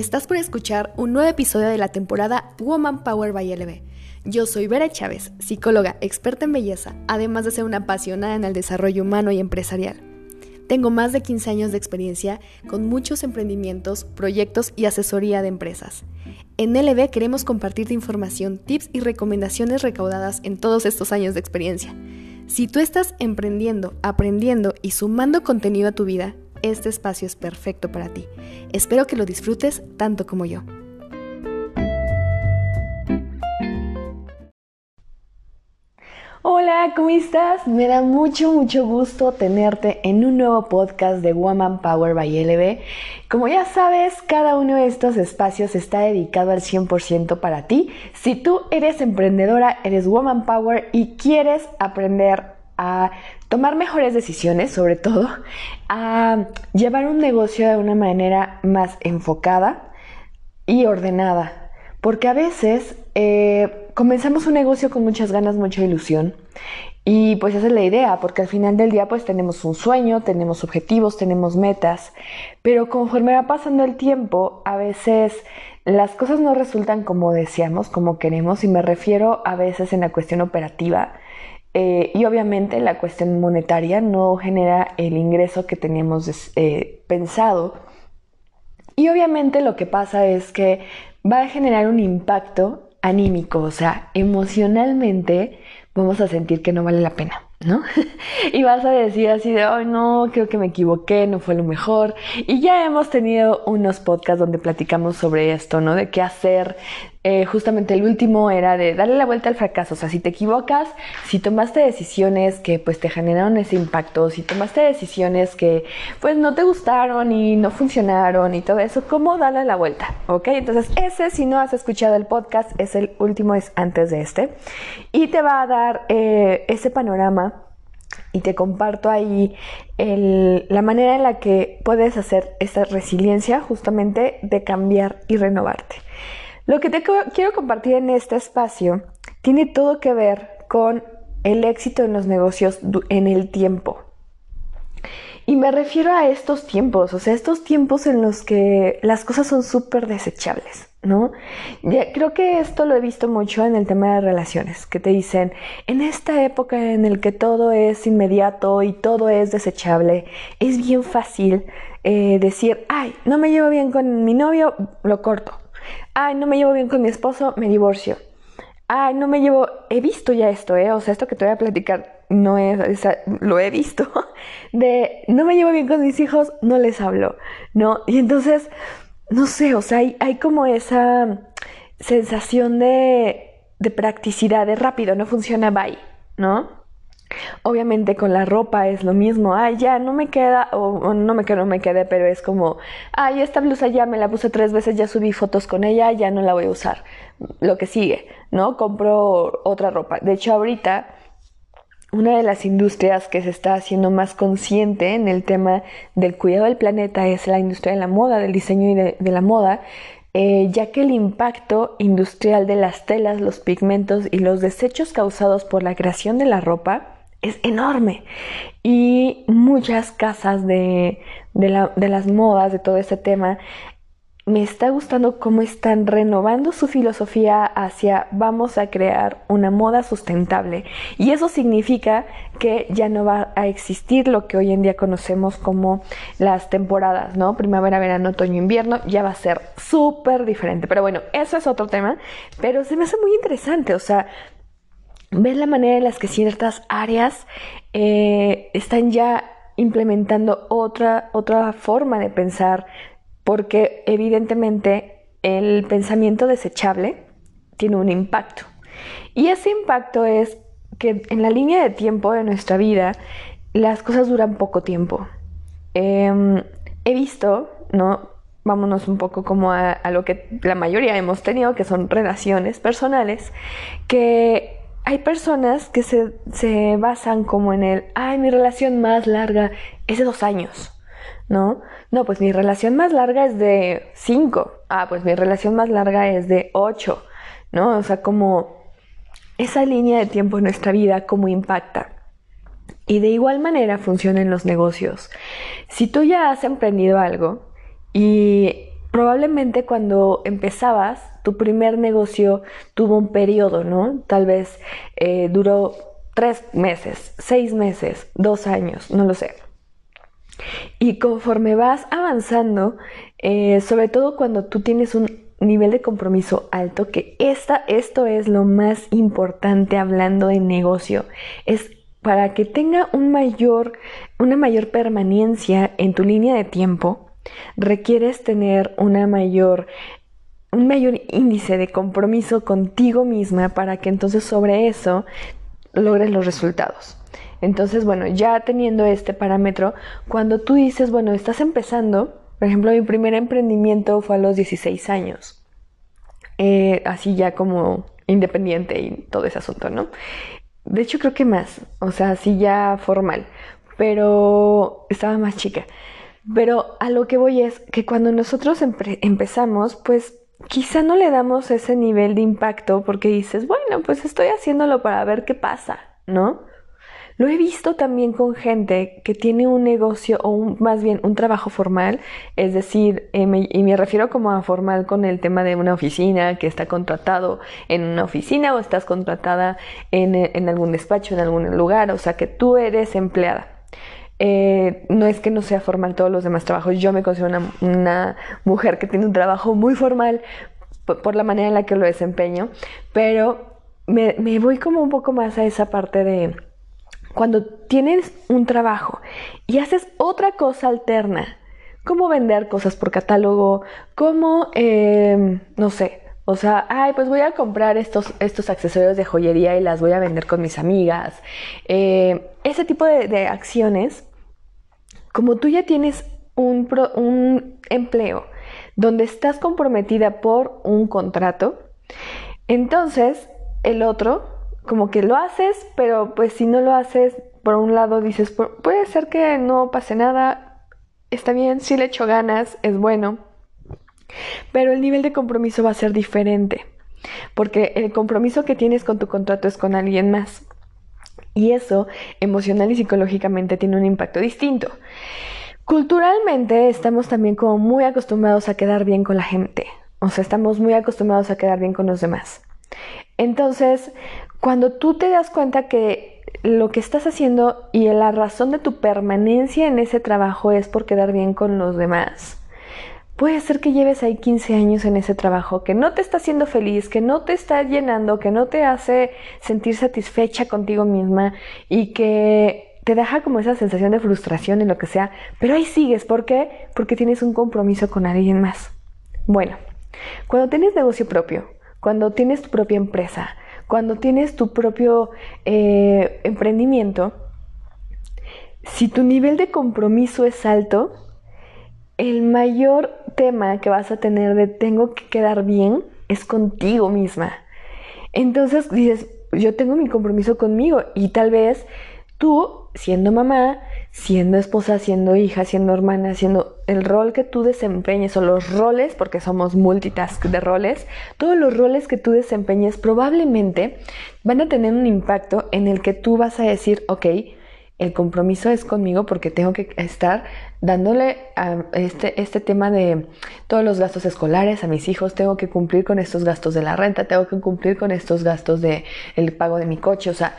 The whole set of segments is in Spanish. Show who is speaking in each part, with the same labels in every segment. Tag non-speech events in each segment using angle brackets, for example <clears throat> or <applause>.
Speaker 1: Estás por escuchar un nuevo episodio de la temporada Woman Power by LB. Yo soy Vera Chávez, psicóloga experta en belleza, además de ser una apasionada en el desarrollo humano y empresarial. Tengo más de 15 años de experiencia con muchos emprendimientos, proyectos y asesoría de empresas. En LB queremos compartirte información, tips y recomendaciones recaudadas en todos estos años de experiencia. Si tú estás emprendiendo, aprendiendo y sumando contenido a tu vida, este espacio es perfecto para ti. Espero que lo disfrutes tanto como yo. Hola, ¿cómo estás? Me da mucho, mucho gusto tenerte en un nuevo podcast de Woman Power by LB. Como ya sabes, cada uno de estos espacios está dedicado al 100% para ti. Si tú eres emprendedora, eres Woman Power y quieres aprender a tomar mejores decisiones, sobre todo, a llevar un negocio de una manera más enfocada y ordenada. Porque a veces eh, comenzamos un negocio con muchas ganas, mucha ilusión. Y pues esa es la idea, porque al final del día pues tenemos un sueño, tenemos objetivos, tenemos metas, pero conforme va pasando el tiempo, a veces las cosas no resultan como deseamos, como queremos, y me refiero a veces en la cuestión operativa, eh, y obviamente la cuestión monetaria no genera el ingreso que teníamos eh, pensado. Y obviamente lo que pasa es que va a generar un impacto anímico, o sea, emocionalmente vamos a sentir que no vale la pena. ¿no? <laughs> y vas a decir así de, ay, no, creo que me equivoqué, no fue lo mejor. Y ya hemos tenido unos podcasts donde platicamos sobre esto, ¿no? De qué hacer. Eh, justamente el último era de darle la vuelta al fracaso. O sea, si te equivocas, si tomaste decisiones que pues te generaron ese impacto, si tomaste decisiones que pues no te gustaron y no funcionaron y todo eso, ¿cómo darle la vuelta? ¿Ok? Entonces ese, si no has escuchado el podcast, es el último, es antes de este. Y te va a dar eh, ese panorama y te comparto ahí la manera en la que puedes hacer esta resiliencia justamente de cambiar y renovarte. Lo que te quiero compartir en este espacio tiene todo que ver con el éxito en los negocios en el tiempo. Y me refiero a estos tiempos, o sea, estos tiempos en los que las cosas son súper desechables. ¿no? creo que esto lo he visto mucho en el tema de relaciones, que te dicen, en esta época en el que todo es inmediato y todo es desechable, es bien fácil eh, decir, ay, no me llevo bien con mi novio, lo corto. Ay, no me llevo bien con mi esposo, me divorcio. Ay, no me llevo, he visto ya esto, ¿eh? O sea, esto que te voy a platicar no es, lo he visto, <laughs> de no me llevo bien con mis hijos, no les hablo, ¿no? Y entonces no sé, o sea, hay, como esa sensación de, de practicidad, de rápido, no funciona, bye, ¿no? Obviamente con la ropa es lo mismo, ay, ya no me queda, o, no me queda, no me quede, pero es como, ay, esta blusa ya me la puse tres veces, ya subí fotos con ella, ya no la voy a usar. Lo que sigue, ¿no? Compro otra ropa. De hecho, ahorita una de las industrias que se está haciendo más consciente en el tema del cuidado del planeta es la industria de la moda, del diseño y de, la moda, eh, ya que el impacto industrial de las telas, los pigmentos y los desechos causados por la creación de la ropa es enorme. Y muchas casas de, de las modas, de todo este tema, me está gustando cómo están renovando su filosofía hacia vamos a crear una moda sustentable. Y eso significa que ya no va a existir lo que hoy en día conocemos como las temporadas, ¿no? Primavera, verano, otoño, invierno, ya va a ser súper diferente. Pero bueno, eso es otro tema, pero se me hace muy interesante, o sea, ver la manera en la que ciertas áreas eh, están ya implementando otra, otra forma de pensar porque evidentemente el pensamiento desechable tiene un impacto. Y ese impacto es que en la línea de tiempo de nuestra vida las cosas duran poco tiempo. Em, he visto, ¿no? Vámonos un poco como a, lo que la mayoría hemos tenido, que son relaciones personales, que hay personas que se, se basan como en el, ay, mi relación más larga es de dos años. ¿no? No, pues mi relación más larga es de 5. Ah, pues mi relación más larga es de 8, ¿no? O sea, como esa línea de tiempo en nuestra vida, cómo impacta. Y de igual manera funcionan los negocios. Si tú ya has emprendido algo y probablemente cuando empezabas, tu primer negocio tuvo un periodo, ¿no? Tal vez eh, duró tres meses, seis meses, dos años, no lo sé. Y conforme vas avanzando, eh, sobre todo cuando tú tienes un nivel de compromiso alto, que esta, esto es lo más importante hablando de negocio, es para que tenga un mayor, una mayor permanencia en tu línea de tiempo, requieres tener una mayor, un mayor índice de compromiso contigo misma para que entonces sobre eso logres los resultados. Entonces, bueno, ya teniendo este parámetro, cuando tú dices, bueno, estás empezando, por ejemplo, mi primer emprendimiento fue a los 16 años, eh, así ya como independiente y todo ese asunto, ¿no? De hecho, creo que más, o sea, así ya formal, pero estaba más chica. Pero a lo que voy es que cuando nosotros empezamos, pues quizá no le damos ese nivel de impacto porque dices, bueno, pues estoy haciéndolo para ver qué pasa, ¿no? Lo he visto también con gente que tiene un negocio o más bien un trabajo formal, es decir, eh, y me refiero como a formal con el tema de una oficina, que está contratado en una oficina o estás contratada en algún despacho, en algún lugar, o sea que tú eres empleada. Eh, no es que no sea formal todos los demás trabajos, yo me considero una, mujer que tiene un trabajo muy formal por, la manera en la que lo desempeño, pero me, voy como un poco más a esa parte de cuando tienes un trabajo y haces otra cosa alterna, como vender cosas por catálogo, como, eh, no sé, o sea, ay, pues voy a comprar estos, estos accesorios de joyería y las voy a vender con mis amigas. Eh, ese tipo de acciones como tú ya tienes un, un empleo donde estás comprometida por un contrato, entonces el otro, como que lo haces, pero pues si no lo haces, por un lado dices, puede ser que no pase nada, está bien, si le echo ganas, es bueno, pero el nivel de compromiso va a ser diferente, porque el compromiso que tienes con tu contrato es con alguien más. Y eso emocional y psicológicamente tiene un impacto distinto. Culturalmente estamos también como muy acostumbrados a quedar bien con la gente. O sea, estamos muy acostumbrados a quedar bien con los demás. Entonces, cuando tú te das cuenta que lo que estás haciendo y la razón de tu permanencia en ese trabajo es por quedar bien con los demás, Puede ser que lleves ahí 15 años en ese trabajo que no te está haciendo feliz, que no te está llenando, que no te hace sentir satisfecha contigo misma y que te deja como esa sensación de frustración y lo que sea, pero ahí sigues. ¿Por qué? Porque tienes un compromiso con alguien más. Bueno, cuando tienes negocio propio, cuando tienes tu propia empresa, cuando tienes tu propio eh, emprendimiento, si tu nivel de compromiso es alto, el mayor tema que vas a tener de tengo que quedar bien es contigo misma. Entonces dices, yo tengo mi compromiso conmigo y tal vez tú, siendo mamá, siendo esposa, siendo hija, siendo hermana, siendo el rol que tú desempeñes o los roles, porque somos multitask de roles, todos los roles que tú desempeñes probablemente van a tener un impacto en el que tú vas a decir, ok, el compromiso es conmigo porque tengo que estar dándole a este, este tema de todos los gastos escolares a mis hijos, tengo que cumplir con estos gastos de la renta, tengo que cumplir con estos gastos de el pago de mi coche, o sea,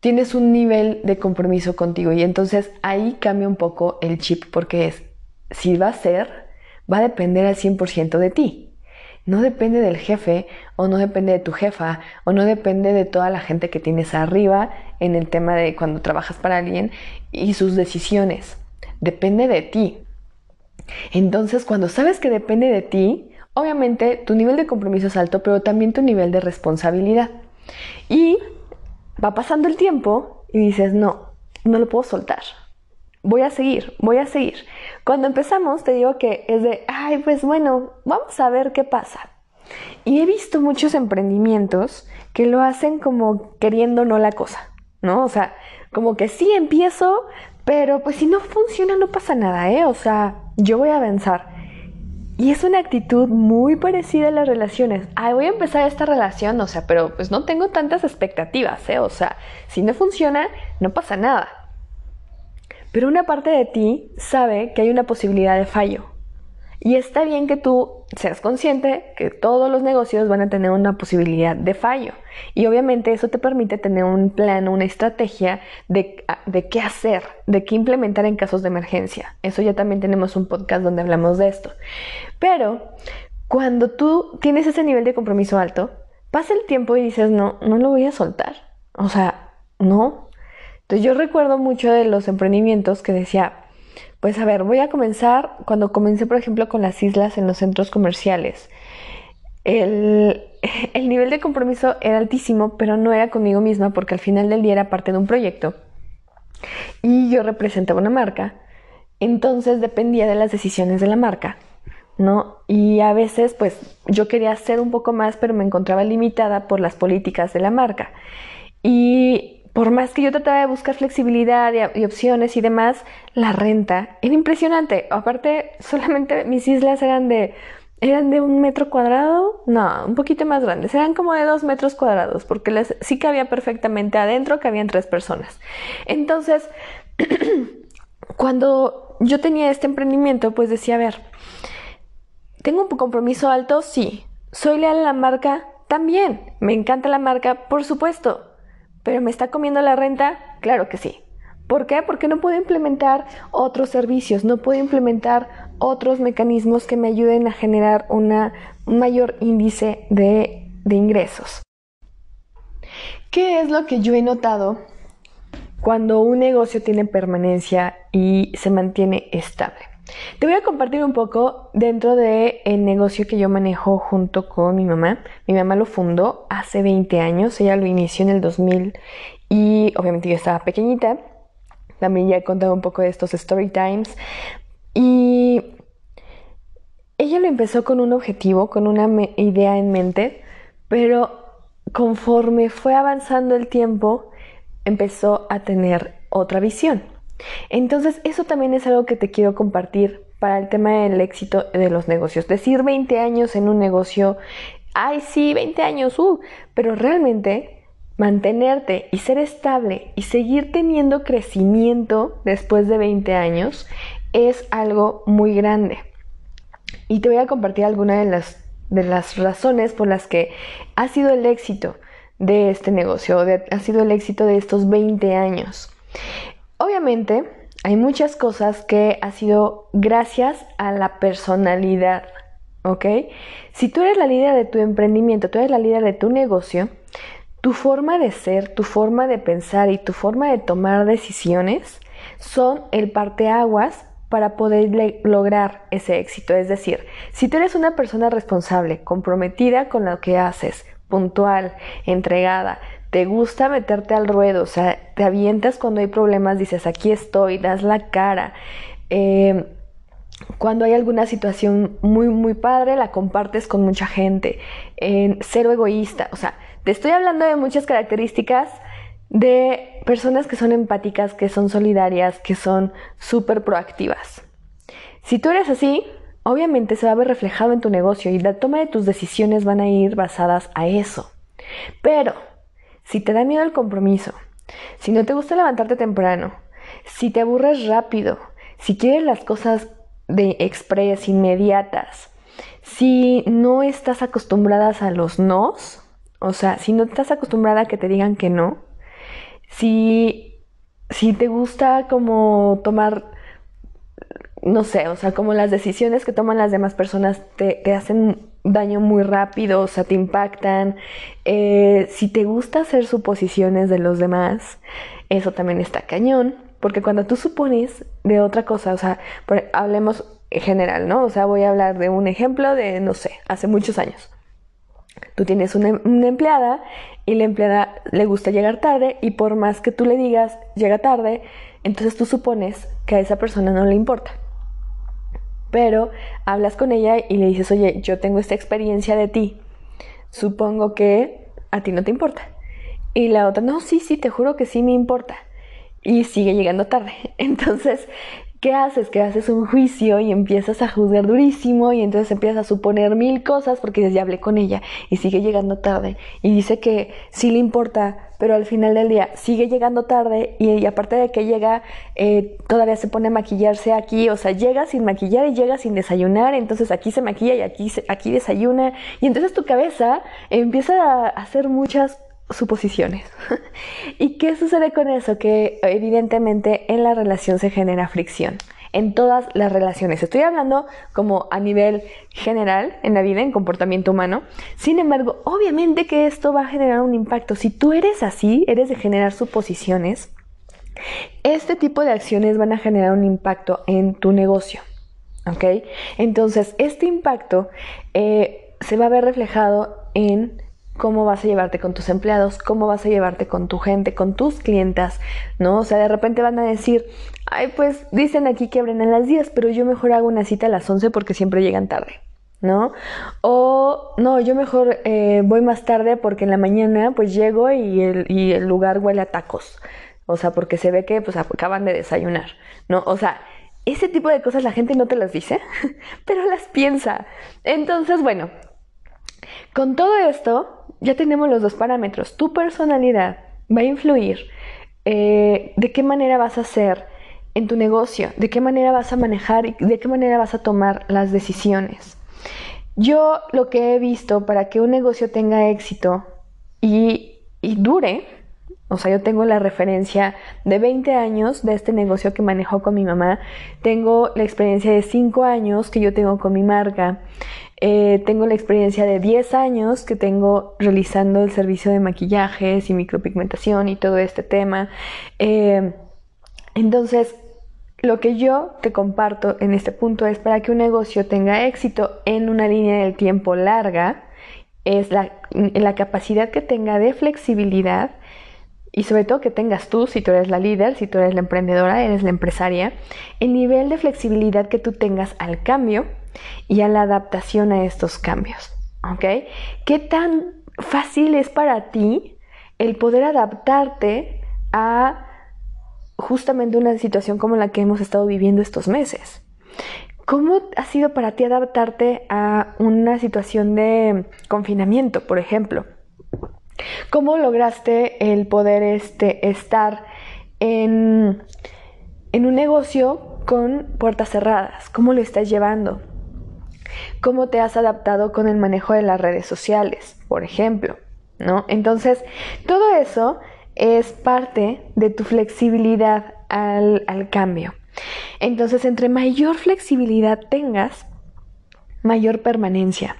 Speaker 1: tienes un nivel de compromiso contigo y entonces ahí cambia un poco el chip porque es, si va a ser, va a depender al 100% de ti no depende del jefe o no depende de tu jefa o no depende de toda la gente que tienes arriba en el tema de cuando trabajas para alguien y sus decisiones. Depende de ti. Entonces, cuando sabes que depende de ti, obviamente tu nivel de compromiso es alto, pero también tu nivel de responsabilidad. Y va pasando el tiempo y dices, no, no lo puedo soltar voy a seguir, voy a seguir. Cuando empezamos te digo que es de, ay, pues bueno, vamos a ver qué pasa. Y he visto muchos emprendimientos que lo hacen como queriendo no la cosa, ¿no? O sea, como que sí empiezo, pero pues si no funciona no pasa nada, ¿eh? O sea, yo voy a avanzar. Y es una actitud muy parecida a las relaciones. Ay, voy a empezar esta relación, o sea, pero pues no tengo tantas expectativas, ¿eh? O sea, si no funciona, no pasa nada. Pero una parte de ti sabe que hay una posibilidad de fallo. Y está bien que tú seas consciente que todos los negocios van a tener una posibilidad de fallo. Y obviamente eso te permite tener un plan, una estrategia de, de, qué hacer, de qué implementar en casos de emergencia. Eso ya también tenemos un podcast donde hablamos de esto. Pero cuando tú tienes ese nivel de compromiso alto, pasa el tiempo y dices, no, no lo voy a soltar. O sea, no. Entonces yo recuerdo mucho de los emprendimientos que decía, pues a ver, voy a comenzar cuando comencé, por ejemplo, con las islas en los centros comerciales. El, <laughs> el, nivel de compromiso era altísimo, pero no era conmigo misma porque al final del día era parte de un proyecto y yo representaba una marca. Entonces dependía de las decisiones de la marca, ¿no? Y a veces, pues yo quería hacer un poco más, pero me encontraba limitada por las políticas de la marca. Y por más que yo trataba de buscar flexibilidad y, opciones y demás, la renta era impresionante. Aparte, solamente mis islas eran de, eran de un metro cuadrado, no, un poquito más grandes, eran como de dos metros cuadrados, porque les, sí cabía perfectamente adentro, cabían tres personas. Entonces, <clears throat> cuando yo tenía este emprendimiento, pues decía, a ver, ¿tengo un compromiso alto? Sí. ¿Soy leal a la marca? También. ¿Me encanta la marca? Por supuesto. ¿Pero me está comiendo la renta? Claro que sí. ¿Por qué? Porque no puedo implementar otros servicios, no puedo implementar otros mecanismos que me ayuden a generar un mayor índice de, de ingresos. ¿Qué es lo que yo he notado cuando un negocio tiene permanencia y se mantiene estable? Te voy a compartir un poco dentro del el negocio que yo manejo junto con mi mamá. Mi mamá lo fundó hace 20 años, ella lo inició en el 2000 y obviamente yo estaba pequeñita. También ya he contado un poco de estos story times. Y ella lo empezó con un objetivo, con una idea en mente, pero conforme fue avanzando el tiempo, empezó a tener otra visión. Entonces, eso también es algo que te quiero compartir para el tema del éxito de los negocios. Decir 20 años en un negocio, ay, sí, 20 años, uh, pero realmente mantenerte y ser estable y seguir teniendo crecimiento después de 20 años es algo muy grande. Y te voy a compartir algunas de las, de las razones por las que ha sido el éxito de este negocio, ha sido el éxito de estos 20 años. Obviamente, hay muchas cosas que ha sido gracias a la personalidad, ¿ok? Si tú eres la líder de tu emprendimiento, tú eres la líder de tu negocio, tu forma de ser, tu forma de pensar y tu forma de tomar decisiones son el parteaguas para poder lograr ese éxito. Es decir, si tú eres una persona responsable, comprometida con lo que haces, puntual, entregada, te gusta meterte al ruedo, o sea, te avientas cuando hay problemas, dices, aquí estoy, das la cara. Eh, cuando hay alguna situación muy, muy padre, la compartes con mucha gente. cero egoísta, o sea, te estoy hablando de muchas características de personas que son empáticas, que son solidarias, que son súper proactivas. Si tú eres así, obviamente se va a ver reflejado en tu negocio y la toma de tus decisiones van a ir basadas a eso. Pero si te da miedo el compromiso, si no te gusta levantarte temprano, si te aburres rápido, si quieres las cosas de express, inmediatas, si no estás acostumbradas a los nos, o sea, si no estás acostumbrada a que te digan que no, si, si te gusta como tomar, no sé, o sea, como las decisiones que toman las demás personas te, te hacen daño muy rápido, o sea, te impactan. Eh, si te gusta hacer suposiciones de los demás, eso también está cañón, porque cuando tú supones de otra cosa, o sea, hablemos en general, ¿no? O sea, voy a hablar de un ejemplo de, no sé, hace muchos años. Tú tienes una, una empleada y la empleada le gusta llegar tarde y por más que tú le digas llega tarde, entonces tú supones que a esa persona no le importa pero hablas con ella y le dices, oye, yo tengo esta experiencia de ti, supongo que a ti no te importa. Y la otra, no, sí, sí, te juro que sí me importa. Y sigue llegando tarde. <laughs> Entonces, ¿qué haces? Que haces un juicio y empiezas a juzgar durísimo y entonces empiezas a suponer mil cosas porque ya hablé con ella y sigue llegando tarde y dice que sí le importa, pero al final del día sigue llegando tarde y, aparte de que llega, eh, todavía se pone a maquillarse aquí, o sea, llega sin maquillar y llega sin desayunar, entonces aquí se maquilla y aquí, aquí desayuna y entonces tu cabeza empieza a hacer muchas suposiciones. <laughs> ¿Y qué sucede con eso? Que evidentemente en la relación se genera fricción. En todas las relaciones. Estoy hablando como a nivel general en la vida, en comportamiento humano. Sin embargo, obviamente que esto va a generar un impacto. Si tú eres así, eres de generar suposiciones, este tipo de acciones van a generar un impacto en tu negocio. ¿Ok? Entonces, este impacto eh, se va a ver reflejado en cómo vas a llevarte con tus empleados, cómo vas a llevarte con tu gente, con tus clientas, ¿no? O sea, de repente van a decir, ay, pues dicen aquí que abren a las 10, pero yo mejor hago una cita a las 11 porque siempre llegan tarde, ¿no? O no, yo mejor eh, voy más tarde porque en la mañana pues llego y el, y el lugar huele a tacos, o sea, porque se ve que pues acaban de desayunar, ¿no? O sea, ese tipo de cosas la gente no te las dice, <laughs> pero las piensa. Entonces, bueno, con todo esto, ya tenemos los dos parámetros. Tu personalidad va a influir eh, de qué manera vas a hacer en tu negocio, de qué manera vas a manejar y de qué manera vas a tomar las decisiones. Yo lo que he visto para que un negocio tenga éxito y, y dure, o sea, yo tengo la referencia de 20 años de este negocio que manejó con mi mamá. Tengo la experiencia de 5 años que yo tengo con mi marca. Eh, tengo la experiencia de 10 años que tengo realizando el servicio de maquillajes y micropigmentación y todo este tema. Eh, entonces, lo que yo te comparto en este punto es para que un negocio tenga éxito en una línea del tiempo larga, es la, la capacidad que tenga de flexibilidad y sobre todo que tengas tú, si tú eres la líder, si tú eres la emprendedora, eres la empresaria, el nivel de flexibilidad que tú tengas al cambio y a la adaptación a estos cambios. ¿Ok? ¿Qué tan fácil es para ti el poder adaptarte a justamente una situación como la que hemos estado viviendo estos meses? ¿Cómo ha sido para ti adaptarte a una situación de confinamiento, por ejemplo? ¿Cómo lograste el poder este, estar en, en un negocio con puertas cerradas? ¿Cómo lo estás llevando? Cómo te has adaptado con el manejo de las redes sociales, por ejemplo, ¿no? Entonces, todo eso es parte de tu flexibilidad al, cambio. Entonces, entre mayor flexibilidad tengas, mayor permanencia.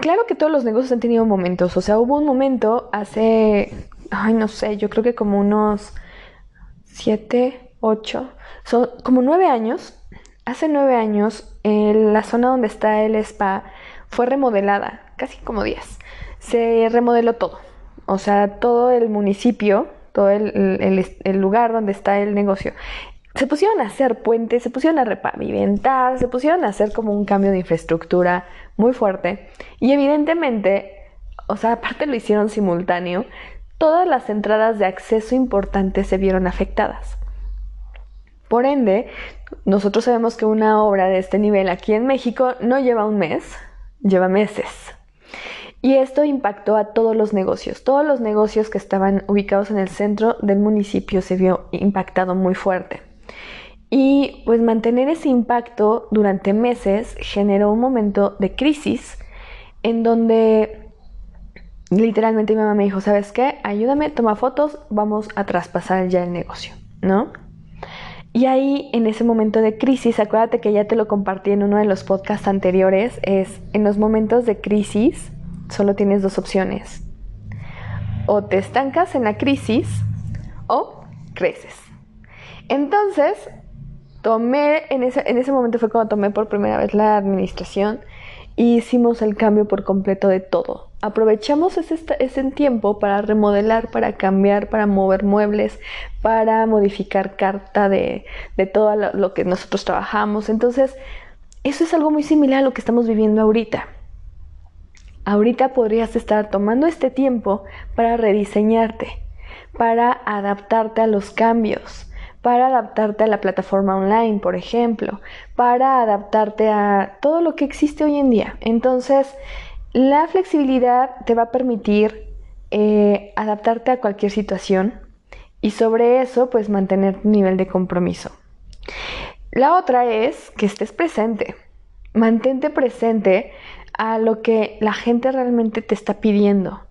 Speaker 1: claro que todos los negocios han tenido momentos, o sea, hubo un momento hace, ay, no sé, yo creo que como unos siete, ocho, son como nueve años, hace nueve años la zona donde está el spa fue remodelada, casi como 10. Se remodeló todo, o sea, todo el municipio, todo el, lugar donde está el negocio. Se pusieron a hacer puentes, se pusieron a repavimentar, se pusieron a hacer como un cambio de infraestructura muy fuerte. Y evidentemente, o sea, aparte lo hicieron simultáneo, todas las entradas de acceso importantes se vieron afectadas. Por ende, nosotros sabemos que una obra de este nivel aquí en México no lleva un mes, lleva meses. Y esto impactó a todos los negocios. Todos los negocios que estaban ubicados en el centro del municipio se vio impactado muy fuerte. Y pues mantener ese impacto durante meses generó un momento de crisis en donde literalmente mi mamá me dijo, ¿sabes qué? Ayúdame, toma fotos, vamos a traspasar ya el negocio, ¿no? Y ahí, en ese momento de crisis, acuérdate que ya te lo compartí en uno de los podcasts anteriores, es en los momentos de crisis solo tienes dos opciones. O te estancas en la crisis o creces. Entonces, tomé, en ese, en ese momento fue cuando tomé por primera vez la administración y hicimos el cambio por completo de todo. Aprovechamos ese, tiempo para remodelar, para cambiar, para mover muebles, para modificar carta de, de todo lo, lo que nosotros trabajamos. Entonces, eso es algo muy similar a lo que estamos viviendo ahorita. Ahorita podrías estar tomando este tiempo para rediseñarte, para adaptarte a los cambios, para adaptarte a la plataforma online, por ejemplo, para adaptarte a todo lo que existe hoy en día. Entonces, la flexibilidad te va a permitir eh, adaptarte a cualquier situación y sobre eso, pues mantener tu nivel de compromiso. La otra es que estés presente. Mantente presente a lo que la gente realmente te está pidiendo.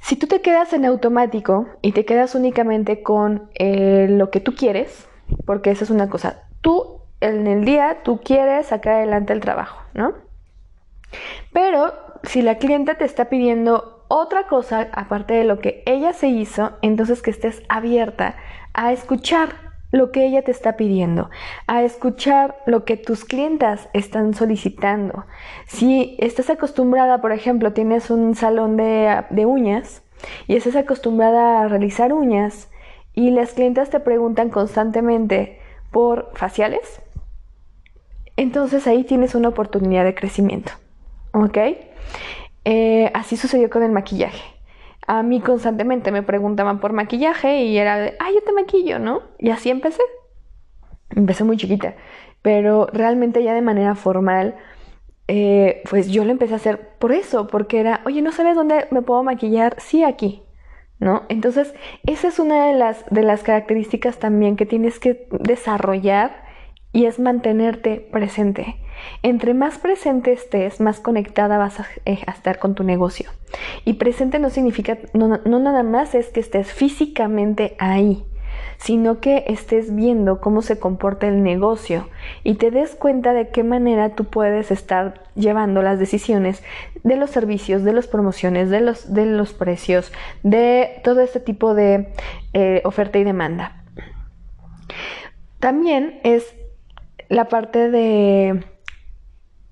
Speaker 1: Si tú te quedas en automático y te quedas únicamente con eh, lo que tú quieres, porque esa es una cosa, tú en el día tú quieres sacar adelante el trabajo, ¿no? Pero si la clienta te está pidiendo otra cosa aparte de lo que ella se hizo, entonces que estés abierta a escuchar lo que ella te está pidiendo, a escuchar lo que tus clientas están solicitando. Si estás acostumbrada, por ejemplo, tienes un salón de, de uñas y estás acostumbrada a realizar uñas y las clientas te preguntan constantemente por faciales, entonces ahí tienes una oportunidad de crecimiento. ¿Ok? Eh, así sucedió con el maquillaje a mí constantemente me preguntaban por maquillaje y era de, ah, yo te maquillo, ¿no? Y así empecé. Empecé muy chiquita, pero realmente ya de manera formal, eh, pues yo lo empecé a hacer por eso, porque era, oye, ¿no sabes dónde me puedo maquillar? Sí, aquí. ¿No? Entonces, esa es una de las, de las características también que tienes que desarrollar y es mantenerte presente. Entre más presente estés, más conectada vas eh, a, estar con tu negocio. Y presente no significa, no, nada más es que estés físicamente ahí, sino que estés viendo cómo se comporta el negocio y te des cuenta de qué manera tú puedes estar llevando las decisiones de los servicios, de las promociones, de los, de los precios, de todo este tipo de eh, oferta y demanda. También es la parte de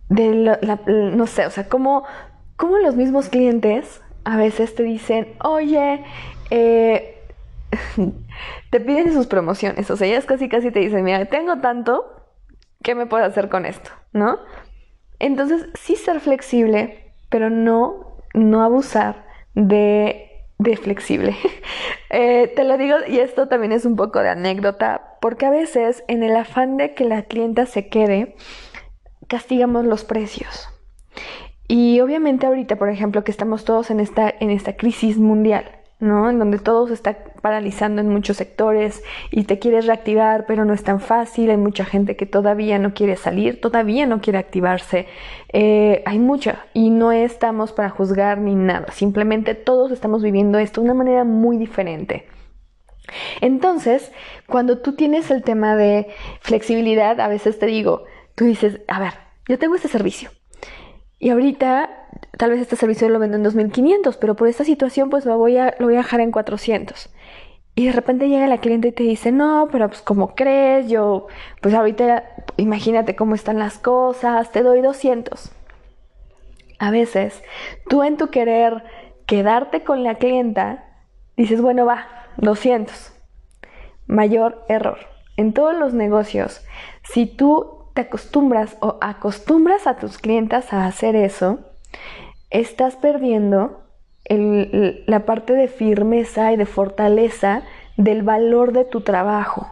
Speaker 1: de no sé, o sea, como, como los mismos clientes a veces te dicen, oye, eh, <laughs> te piden sus promociones, o sea, ellas casi casi te dicen, mira, tengo tanto, ¿qué me puedo hacer con esto? ¿No? Entonces, sí ser flexible, pero no, no abusar de, de flexible. <laughs> Eh, te lo digo, y esto también es un poco de anécdota, porque a veces en el afán de que la clienta se quede, castigamos los precios. Y obviamente ahorita, por ejemplo, que estamos todos en esta, en esta crisis mundial, ¿no? En donde todo se está paralizando en muchos sectores y te quieres reactivar, pero no es tan fácil. Hay mucha gente que todavía no quiere salir, todavía no quiere activarse. Eh, hay mucha y no estamos para juzgar ni nada. Simplemente todos estamos viviendo esto de una manera muy diferente. Entonces, cuando tú tienes el tema de flexibilidad, a veces te digo, tú dices, a ver, yo tengo este servicio. Y ahorita, tal vez este servicio lo vendo en 2500, pero por esta situación, pues lo voy a, lo voy a dejar en 400. Y de repente llega la cliente y te dice, no, pero pues como crees, yo, pues ahorita imagínate cómo están las cosas, te doy 200. A veces, tú en tu querer quedarte con la clienta, dices, bueno, va, 200. Mayor error. En todos los negocios, si tú te acostumbras o acostumbras a tus clientas a hacer eso, estás perdiendo la parte de firmeza y de fortaleza del valor de tu trabajo.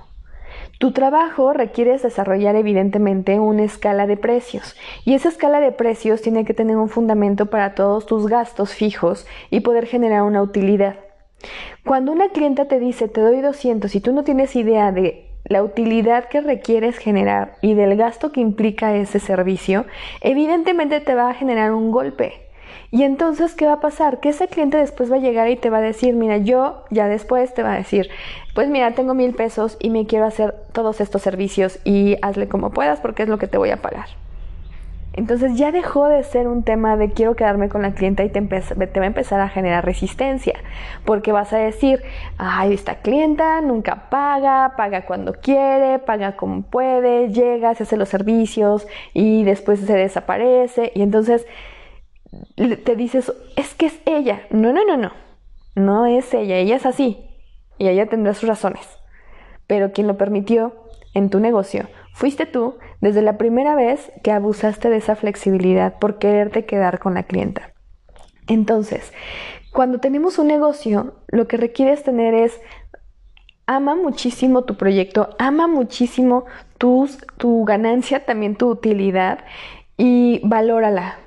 Speaker 1: Tu trabajo requiere desarrollar evidentemente una escala de precios y esa escala de precios tiene que tener un fundamento para todos tus gastos fijos y poder generar una utilidad. Cuando una clienta te dice te doy 200 y tú no tienes idea de la utilidad que requieres generar y del gasto que implica ese servicio, evidentemente te va a generar un golpe. Y entonces, ¿qué va a pasar? Que ese cliente después va a llegar y te va a decir, mira, yo ya después te va a decir, pues mira, tengo mil pesos y me quiero hacer todos estos servicios y hazle como puedas porque es lo que te voy a pagar. Entonces ya dejó de ser un tema de quiero quedarme con la clienta y te, te, va a empezar a generar resistencia, porque vas a decir, ay, esta clienta nunca paga, paga cuando quiere, paga como puede, llega, se hace los servicios y después se desaparece y entonces te dices, es que es ella. No, no, no, no, no es ella, ella es así y ella tendrá sus razones, pero quien lo permitió en tu negocio fuiste tú desde la primera vez que abusaste de esa flexibilidad por quererte quedar con la clienta. Entonces, cuando tenemos un negocio, lo que requieres tener es ama muchísimo tu proyecto, ama muchísimo tu ganancia, también tu utilidad y valórala.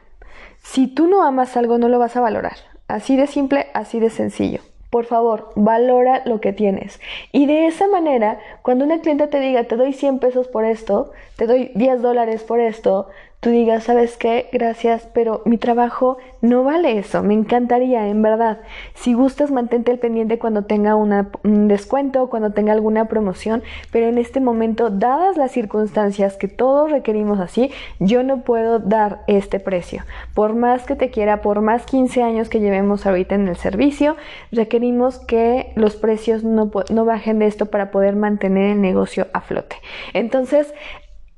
Speaker 1: Si tú no amas algo, no lo vas a valorar. Así de simple, así de sencillo. Por favor, valora lo que tienes. Y de esa manera, cuando una cliente te diga, te doy 100 pesos por esto, te doy 10 dólares por esto, tú digas, ¿sabes qué? Gracias, pero mi trabajo no vale eso. Me encantaría, en verdad. Si gustas, mantente al pendiente cuando tenga un descuento, cuando tenga alguna promoción, pero en este momento, dadas las circunstancias que todos requerimos así, yo no puedo dar este precio. Por más que te quiera, por más 15 años que llevemos ahorita en el servicio, requerimos que los precios no, no bajen de esto para poder mantener el negocio a flote. Entonces,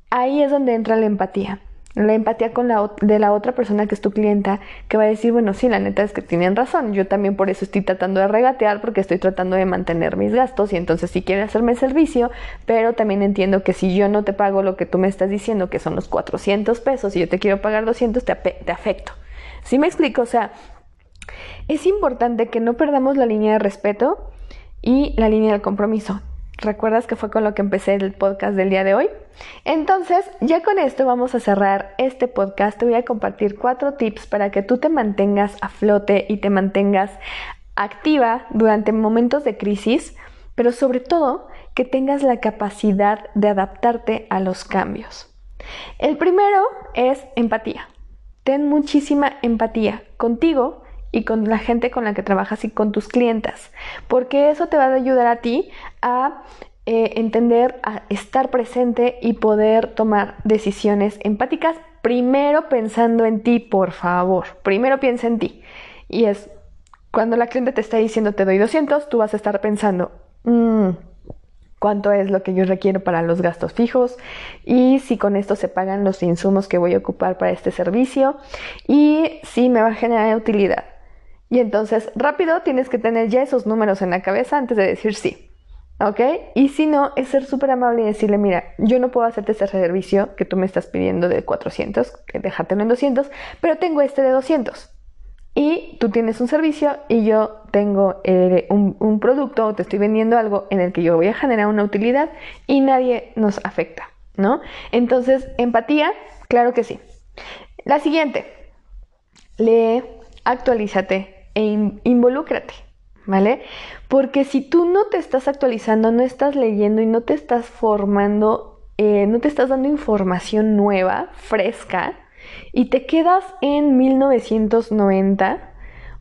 Speaker 1: ahí es donde entra la empatía la empatía con la, de la otra persona que es tu clienta, que va a decir, bueno, sí, la neta es que tienen razón, yo también por eso estoy tratando de regatear porque estoy tratando de mantener mis gastos y entonces si quieres hacerme el servicio, pero también entiendo que si yo no te pago lo que tú me estás diciendo, que son los 400 pesos, y yo te quiero pagar 200, te, te afecto. ¿Sí me explico? O sea, es importante que no perdamos la línea de respeto y la línea del compromiso. ¿Recuerdas que fue con lo que empecé el podcast del día de hoy? Entonces, ya con esto vamos a cerrar este podcast. Te voy a compartir cuatro tips para que tú te mantengas a flote y te mantengas activa durante momentos de crisis, pero sobre todo que tengas la capacidad de adaptarte a los cambios. El primero es empatía. Ten muchísima empatía contigo y con la gente con la que trabajas y con tus clientas, porque eso te va a ayudar a ti a eh, entender, a estar presente y poder tomar decisiones empáticas, primero pensando en ti, por favor, primero piensa en ti. Y es, cuando la cliente te está diciendo te doy 200, tú vas a estar pensando, mm, cuánto es lo que yo requiero para los gastos fijos y si con esto se pagan los insumos que voy a ocupar para este servicio y si me va a generar utilidad. Y entonces, rápido, tienes que tener ya esos números en la cabeza antes de decir sí. ¿Ok? Y si no, es ser súper amable y decirle, mira, yo no puedo hacerte ese servicio que tú me estás pidiendo de 400, dejártelo en 200, pero tengo este de 200. Y tú tienes un servicio y yo tengo eh, un, un producto o te estoy vendiendo algo en el que yo voy a generar una utilidad y nadie nos afecta, ¿no? Entonces, empatía, claro que sí. La siguiente, lee, actualízate, e involúcrate, ¿vale? Porque si tú no te estás actualizando, no estás leyendo y no te estás formando, eh, no te estás dando información nueva, fresca, y te quedas en 1990,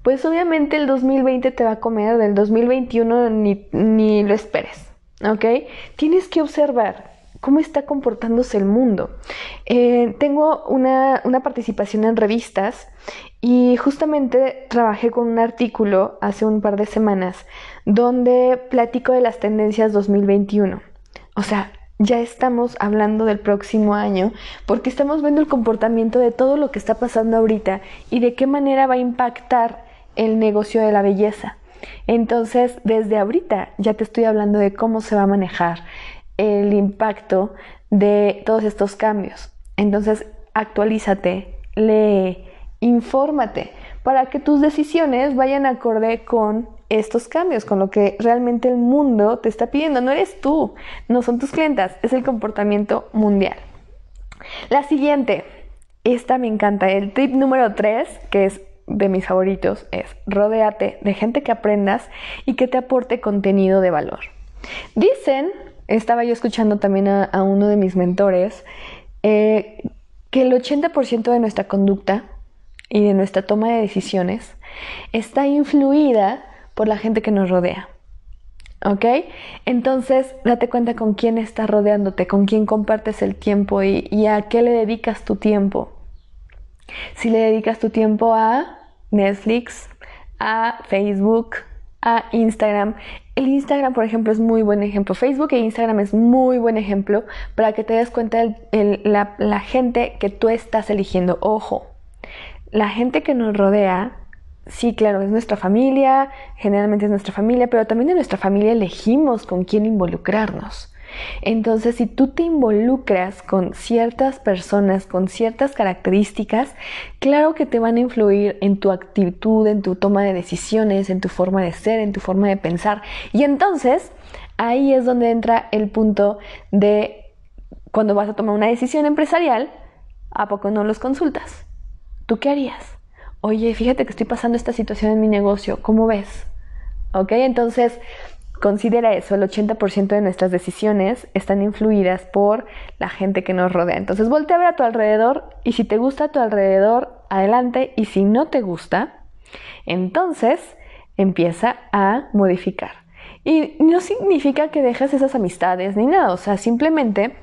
Speaker 1: pues obviamente el 2020 te va a comer, del 2021 ni, ni lo esperes, ¿ok? Tienes que observar cómo está comportándose el mundo. Eh, tengo una, una, participación en revistas y justamente trabajé con un artículo hace un par de semanas donde platico de las tendencias 2021. O sea, ya estamos hablando del próximo año porque estamos viendo el comportamiento de todo lo que está pasando ahorita y de qué manera va a impactar el negocio de la belleza. Entonces, desde ahorita ya te estoy hablando de cómo se va a manejar el impacto de todos estos cambios. Entonces, actualízate, lee, infórmate para que tus decisiones vayan acorde con estos cambios, con lo que realmente el mundo te está pidiendo. No eres tú, no son tus clientas, es el comportamiento mundial. La siguiente, esta me encanta, el tip número 3, que es de mis favoritos, es rodéate de gente que aprendas y que te aporte contenido de valor. Dicen estaba yo escuchando también a, uno de mis mentores eh, que el 80% de nuestra conducta y de nuestra toma de decisiones está influida por la gente que nos rodea. ¿Ok? Entonces, date cuenta con quién estás rodeándote, con quién compartes el tiempo y, a qué le dedicas tu tiempo. Si le dedicas tu tiempo a Netflix, a Facebook, a Instagram. El Instagram, por ejemplo, es muy buen ejemplo. Facebook e Instagram es muy buen ejemplo para que te des cuenta de la gente que tú estás eligiendo. Ojo, la gente que nos rodea, sí, claro, es nuestra familia, generalmente es nuestra familia, pero también de nuestra familia elegimos con quién involucrarnos. Entonces, si tú te involucras con ciertas personas, con ciertas características, claro que te van a influir en tu actitud, en tu toma de decisiones, en tu forma de ser, en tu forma de pensar. Y entonces, ahí es donde entra el punto de cuando vas a tomar una decisión empresarial, ¿a poco no los consultas? ¿Tú qué harías? Oye, fíjate que estoy pasando esta situación en mi negocio, ¿cómo ves? ¿Ok? Entonces, considera eso, el 80% de nuestras decisiones están influidas por la gente que nos rodea. Entonces, voltea a ver a tu alrededor y si te gusta a tu alrededor, adelante, y si no te gusta, entonces empieza a modificar. Y no significa que dejes esas amistades ni nada, o sea, simplemente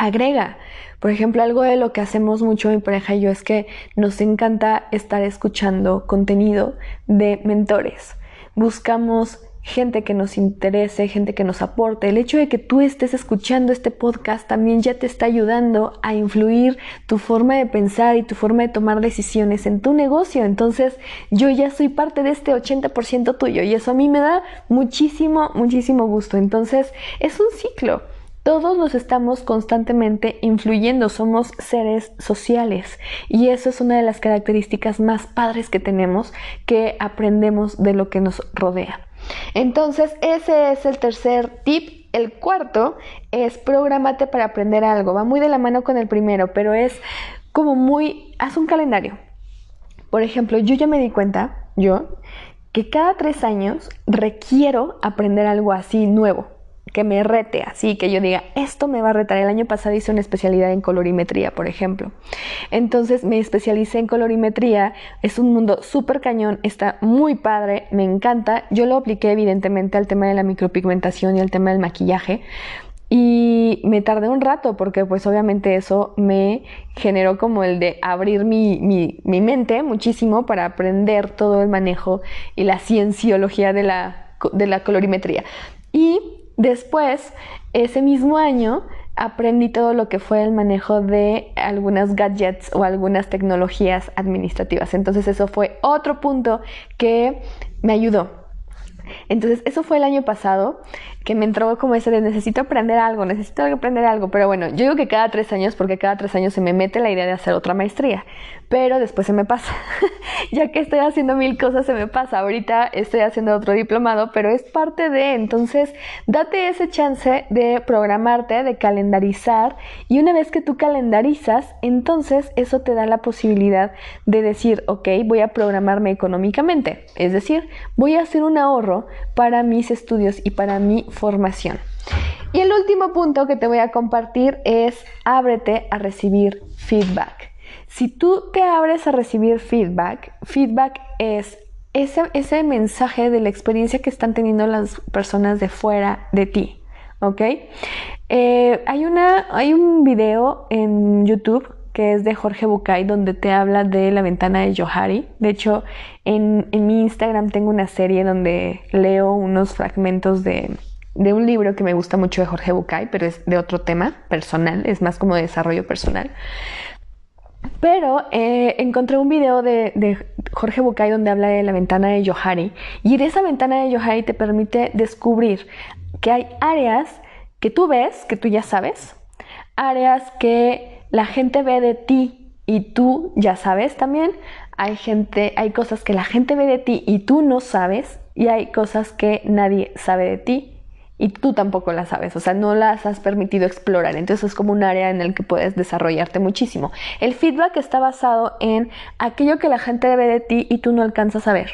Speaker 1: agrega. Por ejemplo, algo de lo que hacemos mucho mi pareja y yo es que nos encanta estar escuchando contenido de mentores. Buscamos gente que nos interese, gente que nos aporte. El hecho de que tú estés escuchando este podcast también ya te está ayudando a influir tu forma de pensar y tu forma de tomar decisiones en tu negocio. Entonces yo ya soy parte de este 80% tuyo y eso a mí me da muchísimo, muchísimo gusto. Entonces es un ciclo. Todos nos estamos constantemente influyendo, somos seres sociales y eso es una de las características más padres que tenemos que aprendemos de lo que nos rodea. Entonces, ese es el tercer tip. El cuarto es programate para aprender algo. Va muy de la mano con el primero, pero es como muy, haz un calendario. Por ejemplo, yo ya me di cuenta, yo, que cada tres años requiero aprender algo así nuevo que me rete, así que yo diga, esto me va a retar. El año pasado hice una especialidad en colorimetría, por ejemplo. Entonces me especialicé en colorimetría, es un mundo súper cañón, está muy padre, me encanta. Yo lo apliqué evidentemente al tema de la micropigmentación y al tema del maquillaje. Y me tardé un rato porque pues obviamente eso me generó como el de abrir mi, mi, mi mente muchísimo para aprender todo el manejo y la cienciología de la, de la colorimetría. Y Después, ese mismo año, aprendí todo lo que fue el manejo de algunas gadgets o algunas tecnologías administrativas. Entonces eso fue otro punto que me ayudó. Entonces eso fue el año pasado que me entró como ese de necesito aprender algo, necesito aprender algo. Pero bueno, yo digo que cada tres años porque cada tres años se me mete la idea de hacer otra maestría pero después se me pasa. <laughs> ya que estoy haciendo mil cosas, se me pasa. Ahorita estoy haciendo otro diplomado, pero es parte de, entonces, date ese chance de programarte, de calendarizar, y una vez que tú calendarizas, entonces eso te da la posibilidad de decir, ok, voy a programarme económicamente, es decir, voy a hacer un ahorro para mis estudios y para mi formación. Y el último punto que te voy a compartir es ábrete a recibir feedback. Si tú te abres a recibir feedback, feedback es ese, mensaje de la experiencia que están teniendo las personas de fuera de ti, ¿ok? Eh, hay, una, hay un video en YouTube que es de Jorge Bucay, donde te habla de la ventana de Johari. De hecho, en, mi Instagram tengo una serie donde leo unos fragmentos de, de, un libro que me gusta mucho de Jorge Bucay, pero es de otro tema personal, es más como de desarrollo personal. Pero eh, encontré un video de, Jorge Bucay donde habla de la ventana de Johari y esa ventana de Johari te permite descubrir que hay áreas que tú ves, que tú ya sabes, áreas que la gente ve de ti y tú ya sabes también, hay gente, hay cosas que la gente ve de ti y tú no sabes y hay cosas que nadie sabe de ti y tú tampoco las sabes, o sea, no las has permitido explorar. Entonces es como un área en el que puedes desarrollarte muchísimo. El feedback está basado en aquello que la gente ve de ti y tú no alcanzas a ver.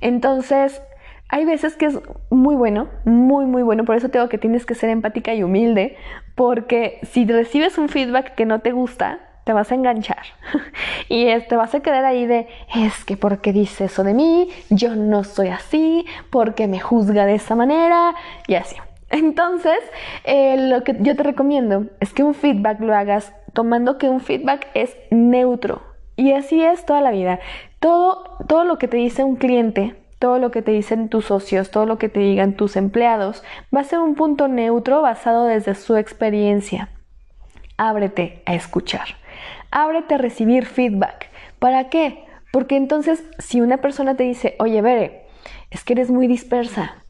Speaker 1: Entonces, hay veces que es muy bueno, muy, muy bueno. Por eso tengo que tienes que ser empática y humilde, porque si recibes un feedback que no te gusta, te vas a enganchar <laughs> y te vas a quedar ahí de es que porque dice eso de mí, yo no soy así, porque me juzga de esa manera y así. Entonces, eh, lo que yo te recomiendo es que un feedback lo hagas tomando que un feedback es neutro y así es toda la vida. Todo, todo lo que te dice un cliente, todo lo que te dicen tus socios, todo lo que te digan tus empleados, va a ser un punto neutro basado desde su experiencia. Ábrete a escuchar ábrete a recibir feedback. ¿Para qué? Porque entonces si una persona te dice, oye, Bere, es que eres muy dispersa.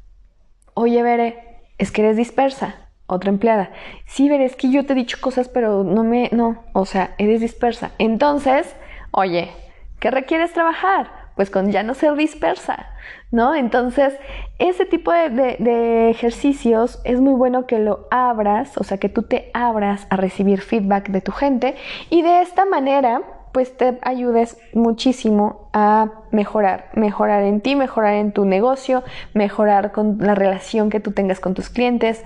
Speaker 1: Oye, Bere, es que eres dispersa. Otra empleada. Sí, Bere, es que yo te he dicho cosas, pero no me, no, o sea, eres dispersa. Entonces, oye, ¿qué requieres trabajar? Pues con ya no ser dispersa, ¿no? Entonces, ese tipo de, de, ejercicios es muy bueno que lo abras, o sea, que tú te abras a recibir feedback de tu gente y de esta manera pues te ayudes muchísimo a mejorar, mejorar en ti, mejorar en tu negocio, mejorar con la relación que tú tengas con tus clientes,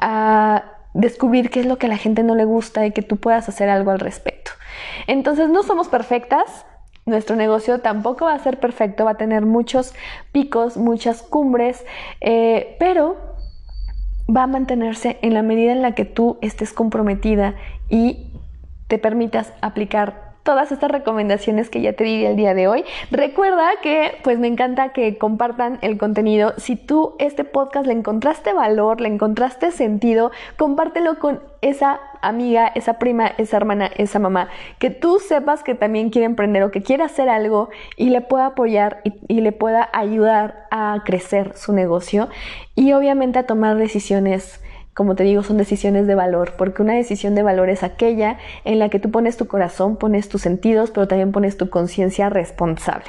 Speaker 1: a descubrir qué es lo que a la gente no le gusta y que tú puedas hacer algo al respecto. Entonces no somos perfectas, nuestro negocio tampoco va a ser perfecto, va a tener muchos picos, muchas cumbres, eh, pero va a mantenerse en la medida en la que tú estés comprometida y te permitas aplicar todas estas recomendaciones que ya te di el día de hoy. Recuerda que pues me encanta que compartan el contenido. Si tú este podcast le encontraste valor, le encontraste sentido, compártelo con esa amiga, esa prima, esa hermana, esa mamá, que tú sepas que también quiere emprender o que quiere hacer algo y le pueda apoyar y, y, le pueda ayudar a crecer su negocio y obviamente a tomar decisiones como te digo, son decisiones de valor, porque una decisión de valor es aquella en la que tú pones tu corazón, pones tus sentidos, pero también pones tu conciencia responsable.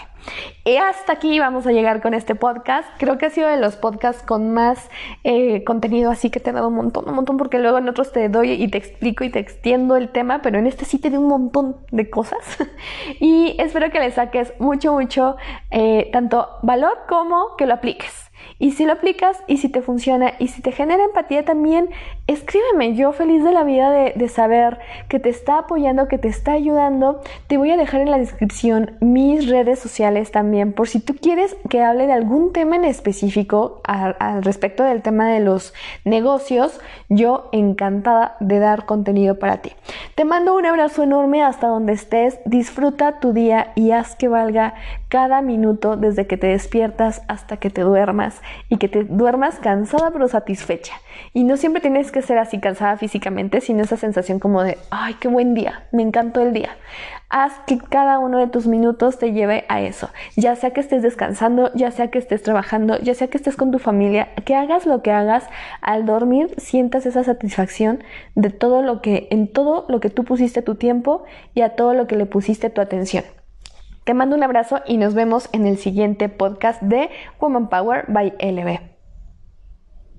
Speaker 1: Y hasta aquí vamos a llegar con este podcast. Creo que ha sido de los podcasts con más eh, contenido, así que te he dado un montón, un montón, porque luego en otros te doy y te explico y te extiendo el tema, pero en este sí te doy un montón de cosas. <laughs> y espero que le saques mucho, mucho, eh, tanto valor como que lo apliques. Y si lo aplicas y si te funciona y si te genera empatía también, escríbeme. Yo feliz de la vida de, saber que te está apoyando, que te está ayudando. Te voy a dejar en la descripción mis redes sociales también por si tú quieres que hable de algún tema en específico al respecto del tema de los negocios. Yo encantada de dar contenido para ti. Te mando un abrazo enorme hasta donde estés. Disfruta tu día y haz que valga cada minuto desde que te despiertas hasta que te duermas y que te duermas cansada pero satisfecha. Y no siempre tienes que ser así cansada físicamente, sino esa sensación como de, ay, qué buen día, me encantó el día. Haz que cada uno de tus minutos te lleve a eso, ya sea que estés descansando, ya sea que estés trabajando, ya sea que estés con tu familia, que hagas lo que hagas, al dormir sientas esa satisfacción de todo lo que, en todo lo que tú pusiste tu tiempo y a todo lo que le pusiste tu atención. Te mando un abrazo y nos vemos en el siguiente podcast de Woman Power by LB.